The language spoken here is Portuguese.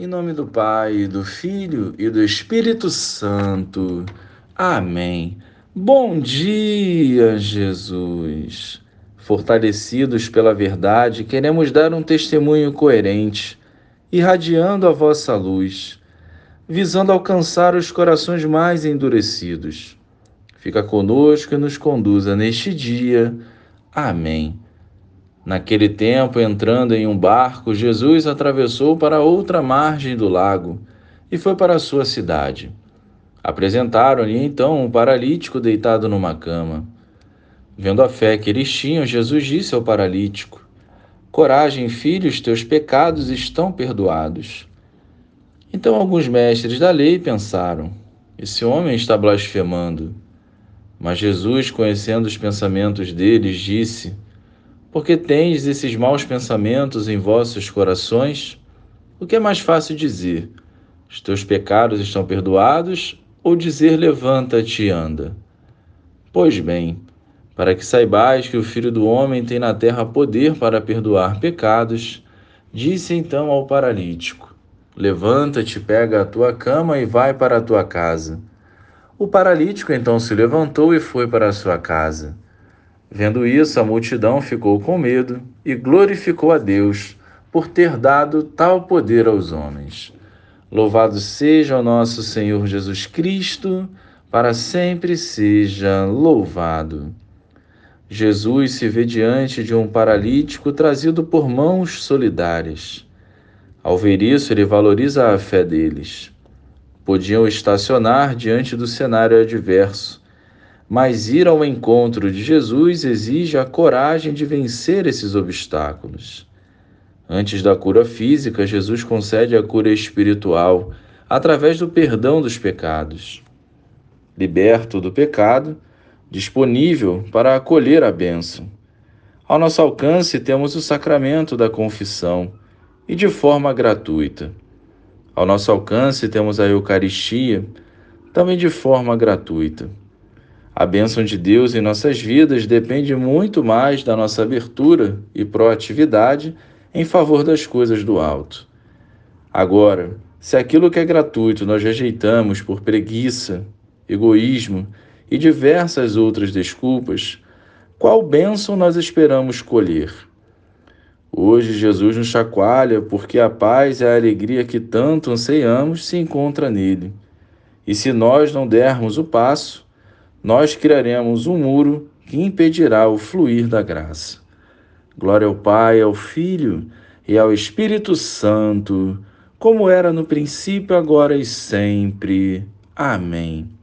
Em nome do Pai, do Filho e do Espírito Santo. Amém. Bom dia, Jesus. Fortalecidos pela verdade, queremos dar um testemunho coerente, irradiando a vossa luz, visando alcançar os corações mais endurecidos. Fica conosco e nos conduza neste dia. Amém. Naquele tempo, entrando em um barco, Jesus atravessou para outra margem do lago e foi para a sua cidade. Apresentaram-lhe então um paralítico deitado numa cama. Vendo a fé que eles tinham, Jesus disse ao paralítico: Coragem, filho, os teus pecados estão perdoados. Então alguns mestres da lei pensaram: Esse homem está blasfemando. Mas Jesus, conhecendo os pensamentos deles, disse: porque tendes esses maus pensamentos em vossos corações? O que é mais fácil dizer? Os teus pecados estão perdoados? Ou dizer levanta-te e anda? Pois bem, para que saibais que o Filho do Homem tem na terra poder para perdoar pecados, disse então ao paralítico: Levanta-te, pega a tua cama e vai para a tua casa. O paralítico então se levantou e foi para a sua casa. Vendo isso, a multidão ficou com medo e glorificou a Deus por ter dado tal poder aos homens. Louvado seja o nosso Senhor Jesus Cristo, para sempre seja louvado. Jesus se vê diante de um paralítico trazido por mãos solidárias. Ao ver isso, ele valoriza a fé deles. Podiam estacionar diante do cenário adverso, mas ir ao encontro de Jesus exige a coragem de vencer esses obstáculos. Antes da cura física, Jesus concede a cura espiritual através do perdão dos pecados. Liberto do pecado, disponível para acolher a bênção. Ao nosso alcance temos o sacramento da confissão e de forma gratuita. Ao nosso alcance temos a Eucaristia, também de forma gratuita. A bênção de Deus em nossas vidas depende muito mais da nossa abertura e proatividade em favor das coisas do alto. Agora, se aquilo que é gratuito nós rejeitamos por preguiça, egoísmo e diversas outras desculpas, qual bênção nós esperamos colher? Hoje Jesus nos chacoalha porque a paz e a alegria que tanto anseiamos se encontra nele. E se nós não dermos o passo, nós criaremos um muro que impedirá o fluir da graça. Glória ao Pai, ao Filho e ao Espírito Santo, como era no princípio, agora e sempre. Amém.